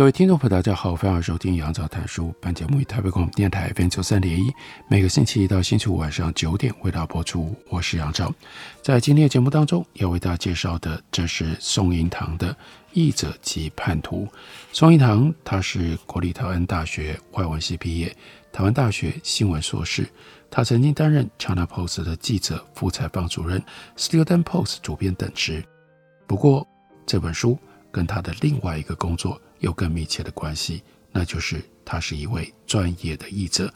各位听众朋友，大家好，欢迎收听杨照谈书。本节目以台北广播电台 FM 九三点一，每个星期一到星期五晚上九点为大家播出。我是杨照，在今天的节目当中要为大家介绍的，这是宋英堂的《译者及叛徒》。宋英堂他是国立台湾大学外文系毕业，台湾大学新闻硕士。他曾经担任 China Post 的记者、副采访主任、Student Post 主编等职。不过这本书跟他的另外一个工作。有更密切的关系，那就是他是一位专业的译者。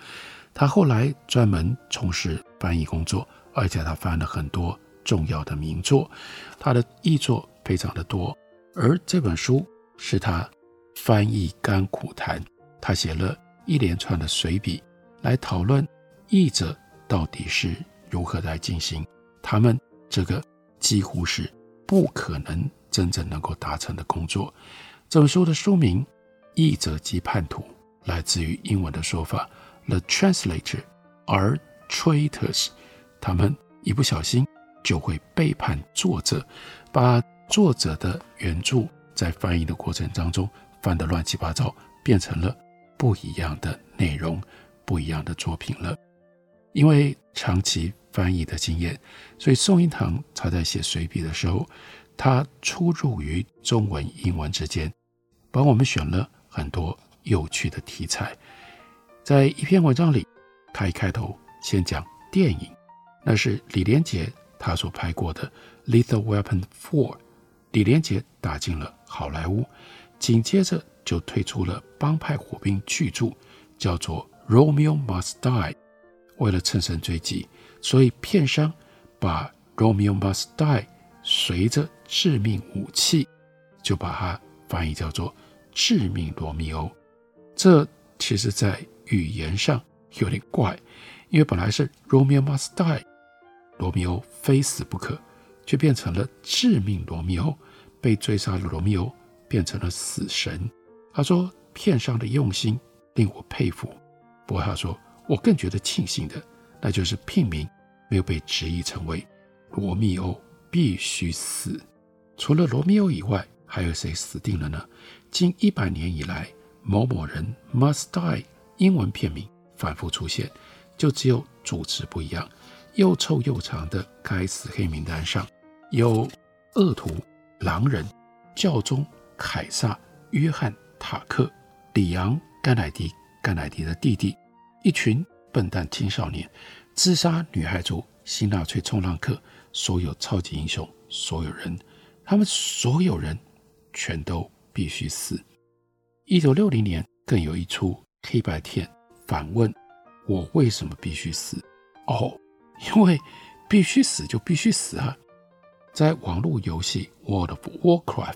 他后来专门从事翻译工作，而且他翻了很多重要的名作。他的译作非常的多，而这本书是他翻译甘苦谈。他写了一连串的随笔，来讨论译者到底是如何来进行他们这个几乎是不可能真正能够达成的工作。这本书的书名《译者及叛徒》来自于英文的说法：“The translator are traitors。”他们一不小心就会背叛作者，把作者的原著在翻译的过程当中翻得乱七八糟，变成了不一样的内容、不一样的作品了。因为长期翻译的经验，所以宋英堂他在写随笔的时候，他出入于中文、英文之间。帮我们选了很多有趣的题材，在一篇文章里，他一开头先讲电影，那是李连杰他所拍过的《Lethal Weapon 4》，李连杰打进了好莱坞，紧接着就推出了帮派火并巨著，叫做《Romeo Must Die》。为了乘胜追击，所以片商把《Romeo Must Die》随着致命武器，就把它翻译叫做。致命罗密欧，这其实在语言上有点怪，因为本来是 Romeo must die，罗密欧非死不可，却变成了致命罗密欧，被追杀的罗密欧变成了死神。他说片商的用心令我佩服，不过他说我更觉得庆幸的，那就是片名没有被直译成为罗密欧必须死。除了罗密欧以外，还有谁死定了呢？近一百年以来，某某人 must die，英文片名反复出现，就只有主词不一样。又臭又长的该死黑名单上有恶徒、狼人、教宗、凯撒、约翰、塔克、里昂、甘乃迪、甘乃迪的弟弟，一群笨蛋青少年，自杀女孩族、新纳粹冲浪客，所有超级英雄，所有人，他们所有人全都。必须死。一九六零年，更有一出黑白片反问：“我为什么必须死？”哦，因为必须死就必须死啊！在网络游戏《World of Warcraft》，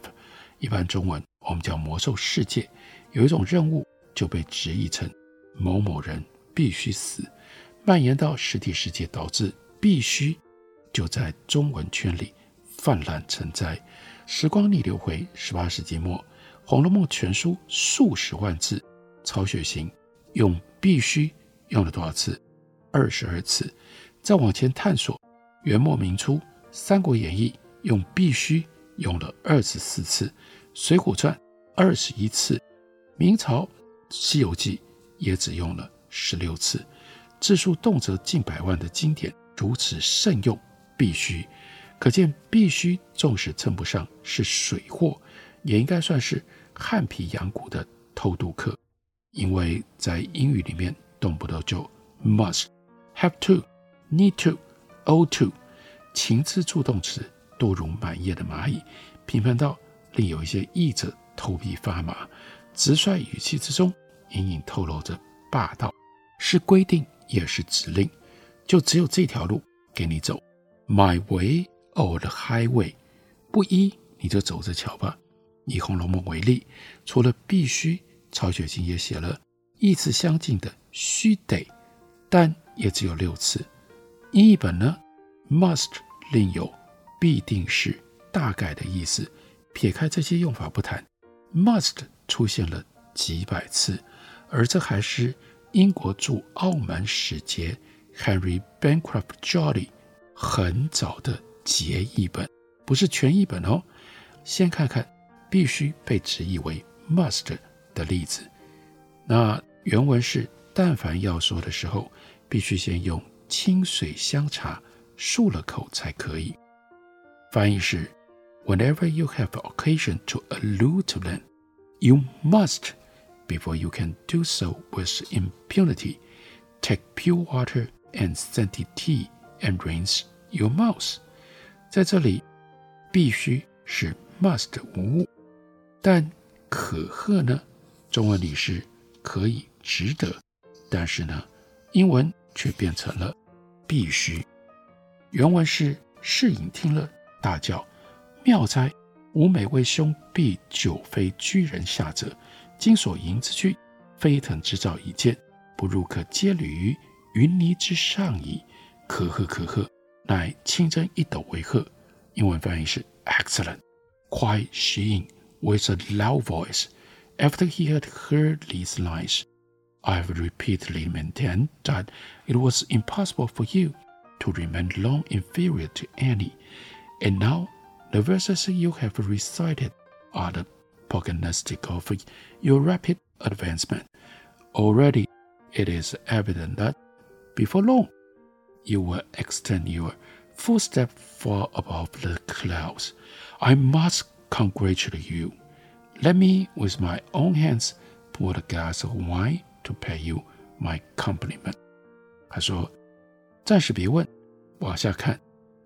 一般中文我们叫《魔兽世界》，有一种任务就被直译成“某某人必须死”，蔓延到实体世界，导致“必须”就在中文圈里泛滥成灾。时光逆流回十八世纪末，《红楼梦》全书数十万字，曹雪芹用“必须”用了多少次？二十二次。再往前探索，元末明初，《三国演义》用“必须”用了二十四次，《水浒传》二十一次，明朝《西游记》也只用了十六次。字数动辄近百万的经典，如此慎用“必须”。可见，必须纵使称不上是水货，也应该算是汉皮养骨的偷渡客，因为在英语里面动不动就 must、have to、need to, o to，情字助动词多如满页的蚂蚁，频繁到令有一些译者头皮发麻。直率语气之中，隐隐透露着霸道，是规定也是指令，就只有这条路给你走，My way。哦，the highway，不依你就走着瞧吧。以《红楼梦》为例，除了必须，曹雪芹也写了意思相近的须得，但也只有六次。英译本呢，must 另有必定是大概的意思。撇开这些用法不谈，must 出现了几百次，而这还是英国驻澳门使节 Henry Bancroft Jolly 很早的结译本，不是全译本哦。先看看必须被直译为 must 的例子。那原文是：但凡要说的时候，必须先用清水香茶漱了口才可以。翻译是。Whenever you have occasion to allude to them, you must, before you can do so with impunity, take pure water and scented tea and rains your mouth. 在这里，必须是 must 无误，但可贺呢？中文里是可以值得，但是呢，英文却变成了必须。原文是侍隐听了，大叫。妙哉！吾每为兄必久非居人下者，今所迎之躯，飞腾之兆已见，不入可接履于云泥之上矣。可贺可贺，乃清真一斗为贺。英文翻译是 Excellent, cried Shih yin with a loud voice. After he had heard these lines, I have repeatedly maintained that it was impossible for you to remain long inferior to any, and now. The verses you have recited are the prognostic of your rapid advancement. Already it is evident that before long you will extend your footstep far above the clouds. I must congratulate you. Let me, with my own hands, pour a glass of wine to pay you my compliment. 他说：“暂时别问，往下看，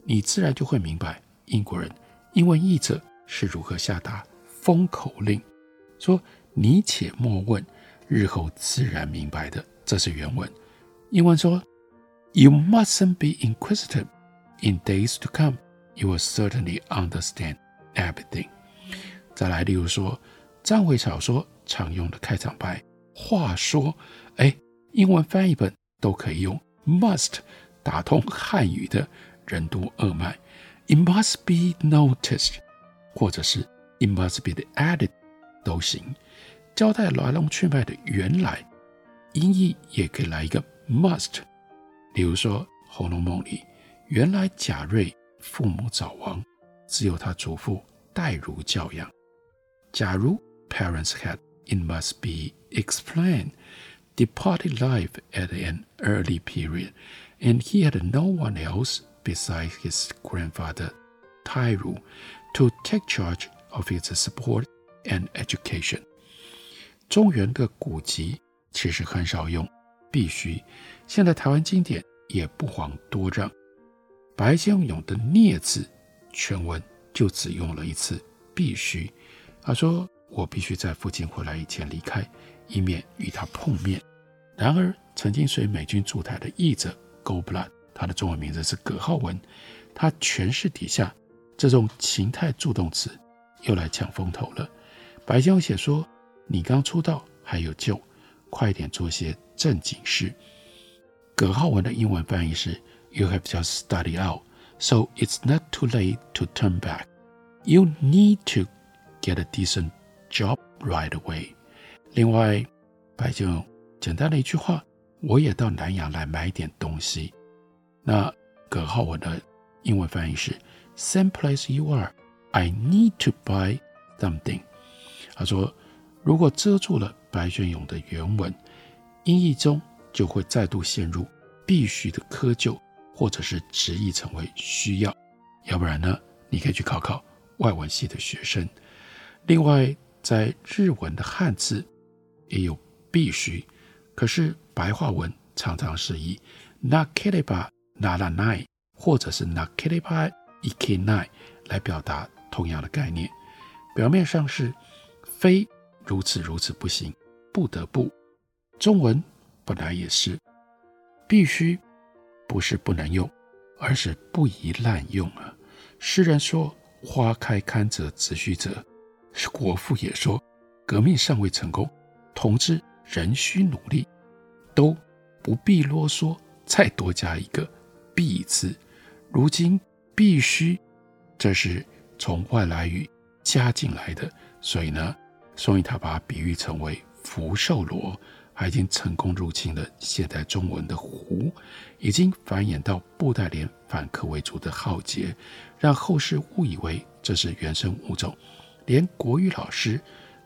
你自然就会明白英国人。”英文译者是如何下达封口令，说你且莫问，日后自然明白的。这是原文。英文说 ：“You mustn't be inquisitive. In days to come, you will certainly understand everything.” 再来，例如说，章回小说常用的开场白，话说，哎，英文翻译本都可以用 must 打通汉语的任督二脉。It must be noticed，或者是 It must be added，都行。交代来龙去脉的原来，音译也可以来一个 must。比如说《红楼梦》里，原来贾瑞父母早亡，只有他祖父代儒教养。假如 parents had，it must be explained departed life at an early period，and he had no one else。Besides his grandfather, Tairu, to take charge of his support and education，中原的古籍其实很少用必须，现在台湾经典 也不遑多让。白先勇的《孽》字全文就只用了一次必须。他说：“我必须在父亲回来以前离开，以免与他碰面。”然而，曾经随美军驻台的译者 Go Blunt，他的中文名字是葛浩文，他诠释底下这种情态助动词又来抢风头了。白先勇写说：“你刚出道还有救，快点做些正经事。”葛浩文的英文翻译是：“You have just started out, so it's not too late to turn back. You need to get a decent job right away。”另外，白先勇简单的一句话：“我也到南洋来买点东西。”那葛浩文的英文翻译是：“Same place you are, I need to buy something。”他说：“如果遮住了白先勇的原文，音译中就会再度陷入必须的窠臼，或者是直译成为需要。要不然呢？你可以去考考外文系的学生。另外，在日文的汉字也有必须，可是白话文常常是以なければならない，或者是なければいけない来表达同样的概念。表面上是非如此如此不行，不得不。中文 本来也是必须，不是不能用，而是不宜滥用啊。诗人说：“花开堪折直须折。国父也说，革命尚未成功，同志仍需努力，都不必啰嗦，再多加一个“必”字。如今必须，这是从外来语加进来的，所以呢，所以他把它比喻成为福寿螺，还已经成功入侵了现代中文的“胡”，已经繁衍到布袋莲反客为主的“浩劫”，让后世误以为这是原生物种。连国语老师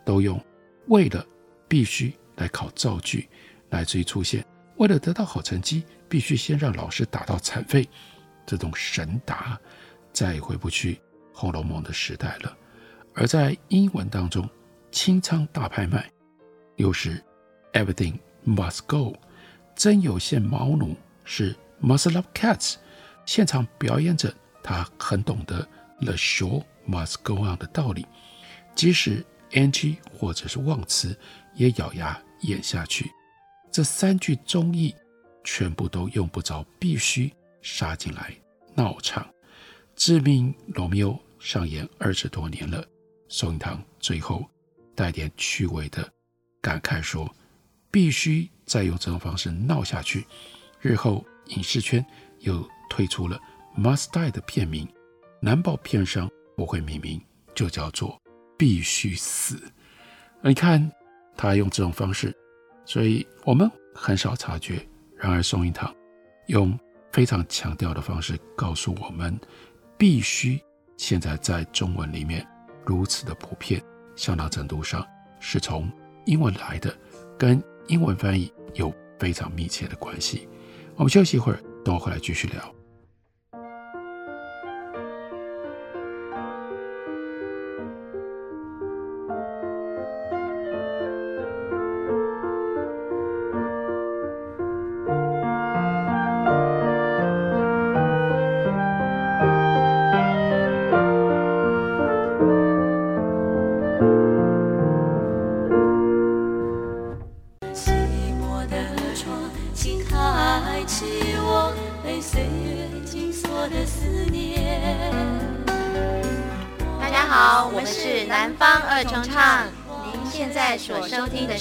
都用“为了必须”来考造句，乃至于出现“为了得到好成绩，必须先让老师打到残废”这种神答，再也回不去《红楼梦》的时代了。而在英文当中，清仓大拍卖又是 “Everything must go”，真有线毛奴是 “Must love cats”，现场表演者他很懂得 “The show must go on” 的道理。即使 NG 或者是忘词，也咬牙演下去。这三句中译全部都用不着必须杀进来闹场。致命罗密欧上演二十多年了，宋一堂最后带点趣味的感慨说：“必须再用这种方式闹下去，日后影视圈又推出了 Must Die 的片名，难保片商不会命名，就叫做。”必须死！你看他用这种方式，所以我们很少察觉。然而宋一堂用非常强调的方式告诉我们，必须现在在中文里面如此的普遍，相当程度上是从英文来的，跟英文翻译有非常密切的关系。我们休息一会儿，等我回来继续聊。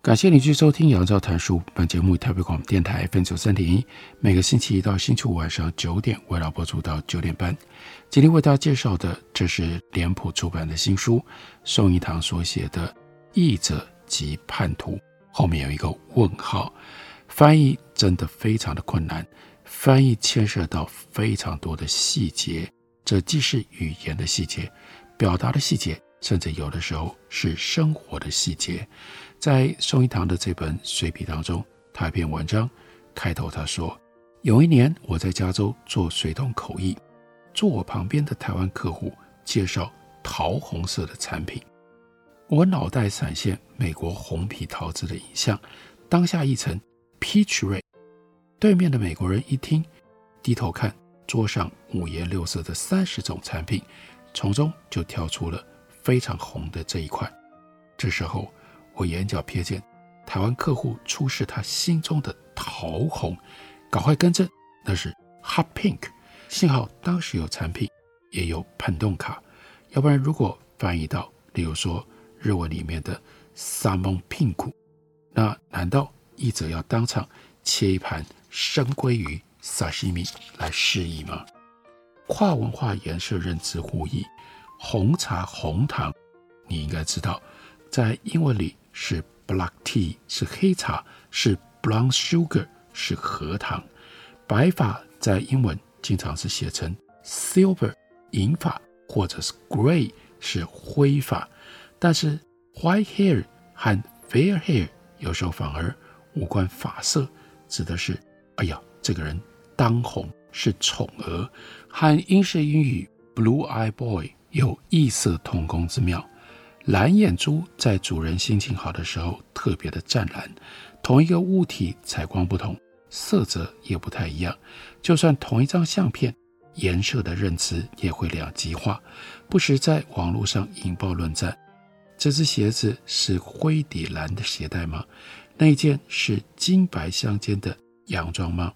感谢您继续收听《杨照谈书》本节目，台北广播电台 FM 九三点一，每个星期一到星期五晚上九点，为老播出到九点半。今天为大家介绍的，这是脸谱出版的新书，宋一堂所写的《译者及叛徒》，后面有一个问号。翻译真的非常的困难，翻译牵涉到非常多的细节，这既是语言的细节，表达的细节，甚至有的时候是生活的细节。在宋一堂的这本随笔当中，他一篇文章开头他说：“有一年我在加州做水桶口译，坐我旁边的台湾客户介绍桃红色的产品，我脑袋闪现美国红皮桃子的影像，当下译成 Peach Red。对面的美国人一听，低头看桌上五颜六色的三十种产品，从中就挑出了非常红的这一款。这时候。”我眼角瞥见台湾客户出示他心中的桃红，赶快更正，那是 hot pink。幸好当时有产品，也有喷动卡，要不然如果翻译到，例如说日文里面的 salmon pink，。那难道译者要当场切一盘生鲑鱼 sashimi 来示意吗？跨文化颜色认知互译，红茶红糖，你应该知道，在英文里是 black tea 是黑茶，是 brown sugar 是荷糖。白发在英文经常是写成 silver 银发，或者是 grey 是灰发，但是 white hair 和 fair hair 有时候反而无关发色，指的是哎呀，这个人当红是宠儿，和英式英语 blue eye boy 有异色同工之妙。蓝眼珠在主人心情好的时候特别的湛蓝，同一个物体采光不同。色泽也不太一样，就算同一张相片，颜色的认知也会两极化，不时在网络上引爆论战。这只鞋子是灰底蓝的鞋带吗？那件是金白相间的洋装吗？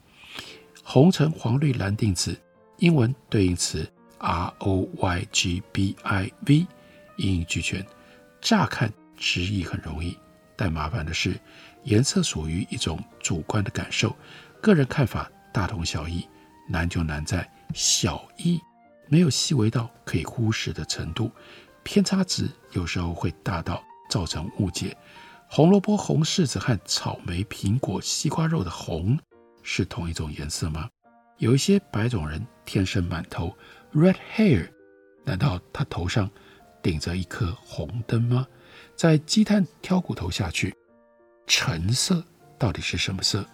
红橙黄绿蓝靛紫，英文对应词 R O Y G B I V，一应俱全。乍看直译很容易，但麻烦的是。颜色属于一种主观的感受，个人看法大同小异。难就难在小异，没有细微到可以忽视的程度，偏差值有时候会大到造成误解。红萝卜、红柿子和草莓、苹果、西瓜肉的红是同一种颜色吗？有一些白种人天生满头 red hair，难道他头上顶着一颗红灯吗？在鸡蛋挑骨头下去。橙色到底是什么色？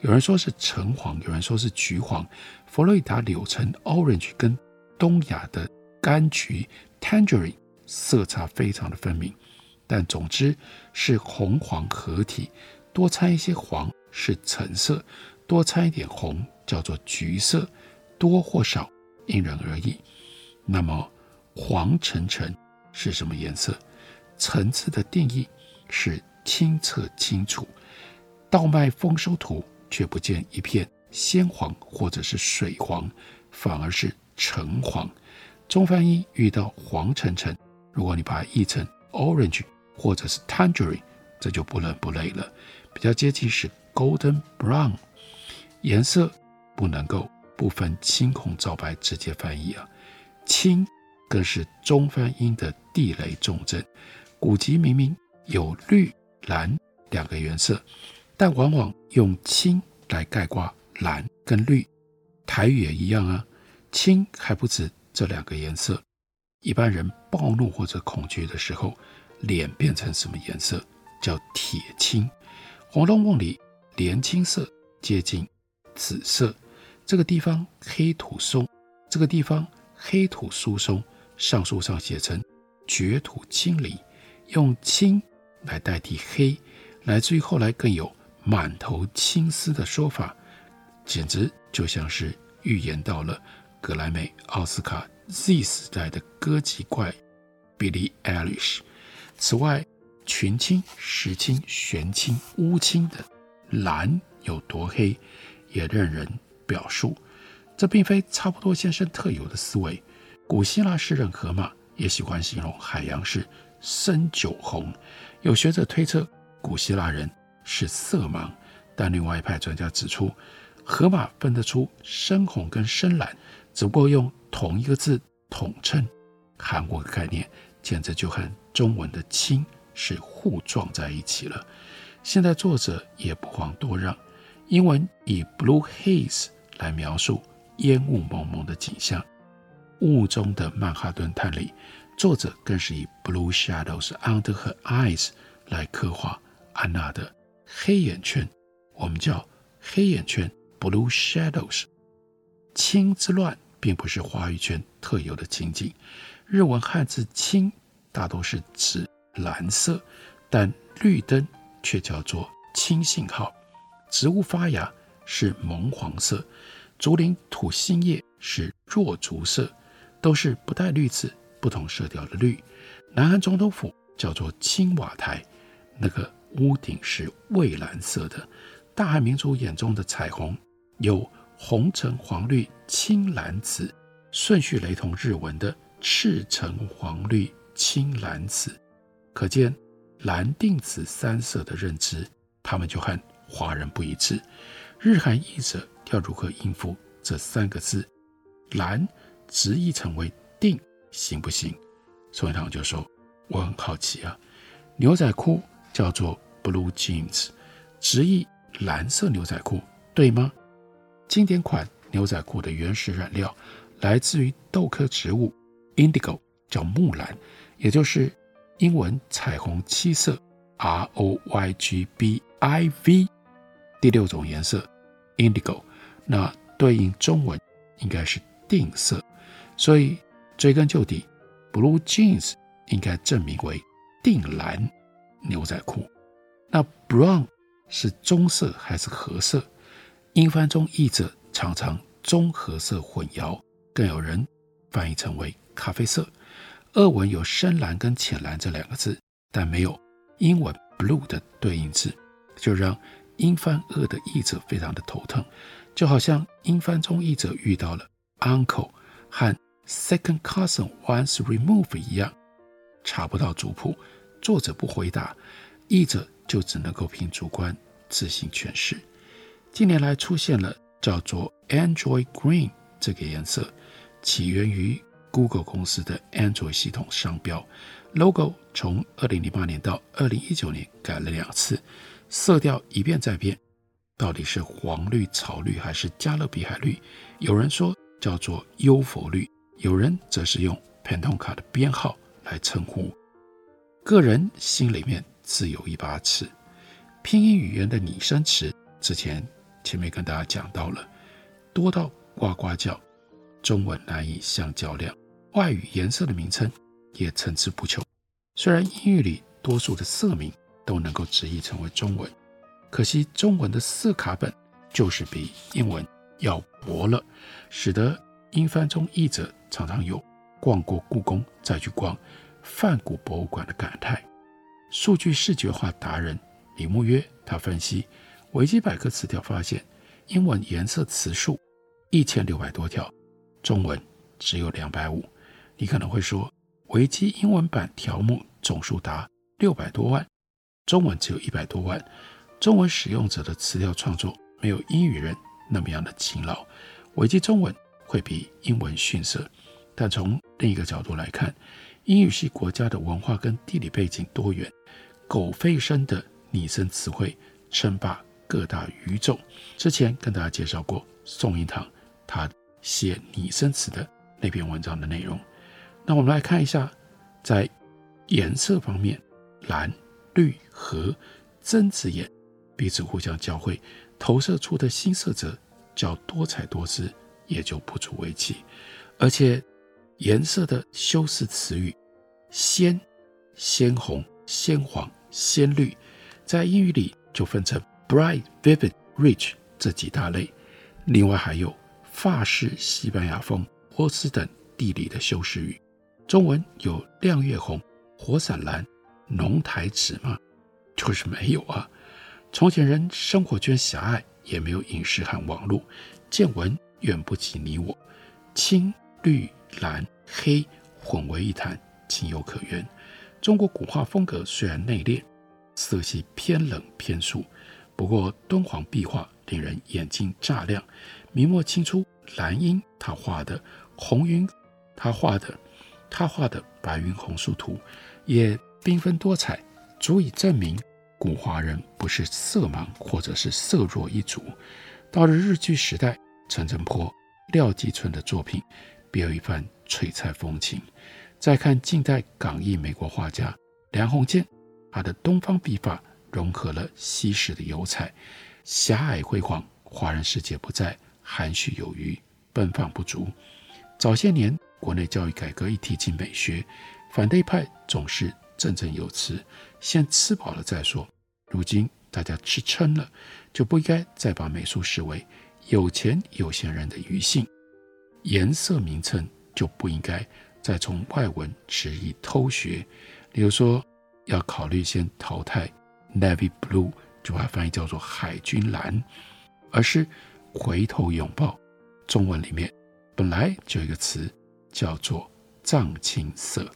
有人说是橙黄，有人说是橘黄。佛罗里达柳橙 （orange） 跟东亚的柑橘 （tangerine） 色差非常的分明，但总之是红黄合体，多掺一些黄是橙色，多掺一点红叫做橘色，多或少因人而异。那么黄橙橙是什么颜色？层次的定义是。清澈清楚，稻麦丰收图却不见一片鲜黄或者是水黄，反而是橙黄。中翻英遇到黄橙橙，如果你把它译成 orange 或者是 tangerine，这就不伦不类了，比较接近是 golden brown。颜色不能够不分青红皂白直接翻译啊，青更是中翻英的地雷重镇。古籍明明有绿。蓝两个颜色，但往往用青来概括蓝跟绿。台语也一样啊，青还不止这两个颜色。一般人暴怒或者恐惧的时候，脸变成什么颜色？叫铁青。《红楼梦》里莲青色接近紫色，这个地方黑土松，这个地方黑土疏松，上书上写成绝土青离，用青。来代替黑，乃至于后来更有满头青丝的说法，简直就像是预言到了格莱美、奥斯卡 Z 时代的歌姬怪 Billie Eilish。此外，群青、石青、玄青、乌青的蓝有多黑，也任人表述。这并非差不多先生特有的思维。古希腊诗人荷马也喜欢形容海洋是深酒红。有学者推测，古希腊人是色盲，但另外一派专家指出，荷马分得出深红跟深蓝，只不过用同一个字统称。韩国的概念简直就和中文的“青”是互撞在一起了。现在作者也不遑多让，英文以 “blue haze” 来描述烟雾蒙蒙的景象，雾中的曼哈顿探里。作者更是以 blue shadows under her eyes 来刻画安娜的黑眼圈，我们叫黑眼圈 blue shadows。青之乱并不是华语圈特有的情景，日文汉字青大多是指蓝色，但绿灯却叫做青信号。植物发芽是萌黄色，竹林吐新叶是弱竹色，都是不带绿字。不同色调的绿，南韩总统府叫做青瓦台，那个屋顶是蔚蓝色的。大韩民族眼中的彩虹有红橙黄绿青蓝紫，顺序雷同日文的赤橙黄绿青蓝紫。可见蓝靛紫三色的认知，他们就和华人不一致。日韩译者要如何应付这三个字？蓝直译成为定，行不行？宋一堂就说：“我很好奇啊，牛仔裤叫做 blue jeans，直译蓝色牛仔裤，对吗？经典款牛仔裤的原始染料来自于豆科植物 indigo，叫木蓝，也就是。”英文彩虹七色，R O Y G B I V，第六种颜色，indigo，那对应中文应该是定色，所以追根究底，blue jeans 应该正名为靛蓝牛仔裤。那 brown 是棕色还是褐色？英翻中译者常常棕褐色混淆，更有人翻译成为咖啡色。俄文有深蓝跟浅蓝这两个字，但没有英文 blue 的对应字，就让英翻俄的译者非常的头疼。就好像英翻中译者遇到了 uncle 和 second cousin once removed 一样，查不到族谱，作者不回答，译者就只能够凭主观自行诠释。近年来出现了叫做 Android Green 这个颜色，起源于。Google 公司的 Android 系统商标 logo 从2008年到2019年改了两次，色调一变再变，到底是黄绿、草绿还是加勒比海绿？有人说叫做优佛绿，有人则是用 panton 卡的编号来称呼。个人心里面自有一把尺，拼音语言的拟声词，之前前面跟大家讲到了，多到呱呱叫，中文难以相较量。外语颜色的名称也层出不穷，虽然英语里多数的色名都能够直译成为中文，可惜中文的色卡本就是比英文要薄了，使得英翻中译者常常有逛过故宫再去逛梵谷博物馆的感叹。数据视觉化达人李慕约他分析维基百科词条发现，英文颜色词数一千六百多条，中文只有两百五。你可能会说，维基英文版条目总数达六百多万，中文只有一百多万。中文使用者的词条创作没有英语人那么样的勤劳，维基中文会比英文逊色。但从另一个角度来看，英语系国家的文化跟地理背景多元，狗吠声的拟声词汇称霸各大语种。之前跟大家介绍过宋一堂他写拟声词的那篇文章的内容。那我们来看一下，在颜色方面，蓝、绿、和真子眼彼此互相交汇，投射出的新色泽叫多彩多姿，也就不足为奇。而且颜色的修饰词语，鲜、鲜红、鲜黄、鲜绿，在英语里就分成 bright、vivid、rich 这几大类。另外还有法式、西班牙风、波斯等地理的修饰语。中文有亮月红、火伞蓝、浓苔紫吗？就是没有啊。从前人生活圈狭隘，也没有影视和网络，见闻远不及你我。青、绿、蓝、黑混为一谈，情有可原。中国古画风格虽然内敛，色系偏冷偏素，不过敦煌壁画令人眼睛乍亮，明末清初蓝阴他画的红云，他画的。他画的白云红树图也缤纷多彩，足以证明古华人不是色盲或者是色弱一族。到了日据时代，陈澄波、廖继春的作品别有一番璀璨风情。再看近代港裔美国画家梁鸿渐，他的东方笔法融合了西式的油彩，狭隘辉煌，华人世界不再含蓄有余，奔放不足。早些年。国内教育改革一提及美学，反对派总是振振有词，先吃饱了再说。如今大家吃撑了，就不应该再把美术视为有钱有闲人的余兴，颜色名称就不应该再从外文直译偷学。例如说，要考虑先淘汰 navy blue，就把它翻译叫做海军蓝，而是回头拥抱。中文里面本来就有一个词。叫做藏青色，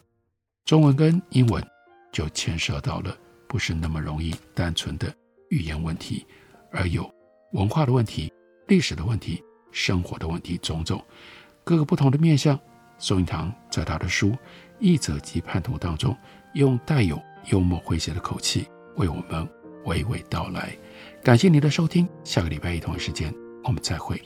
中文跟英文就牵涉到了不是那么容易单纯的语言问题，而有文化的问题、历史的问题、生活的问题，种种各个不同的面向。宋英堂在他的书《译者及叛徒》当中，用带有幽默诙谐的口气为我们娓娓道来。感谢您的收听，下个礼拜一同一时间我们再会。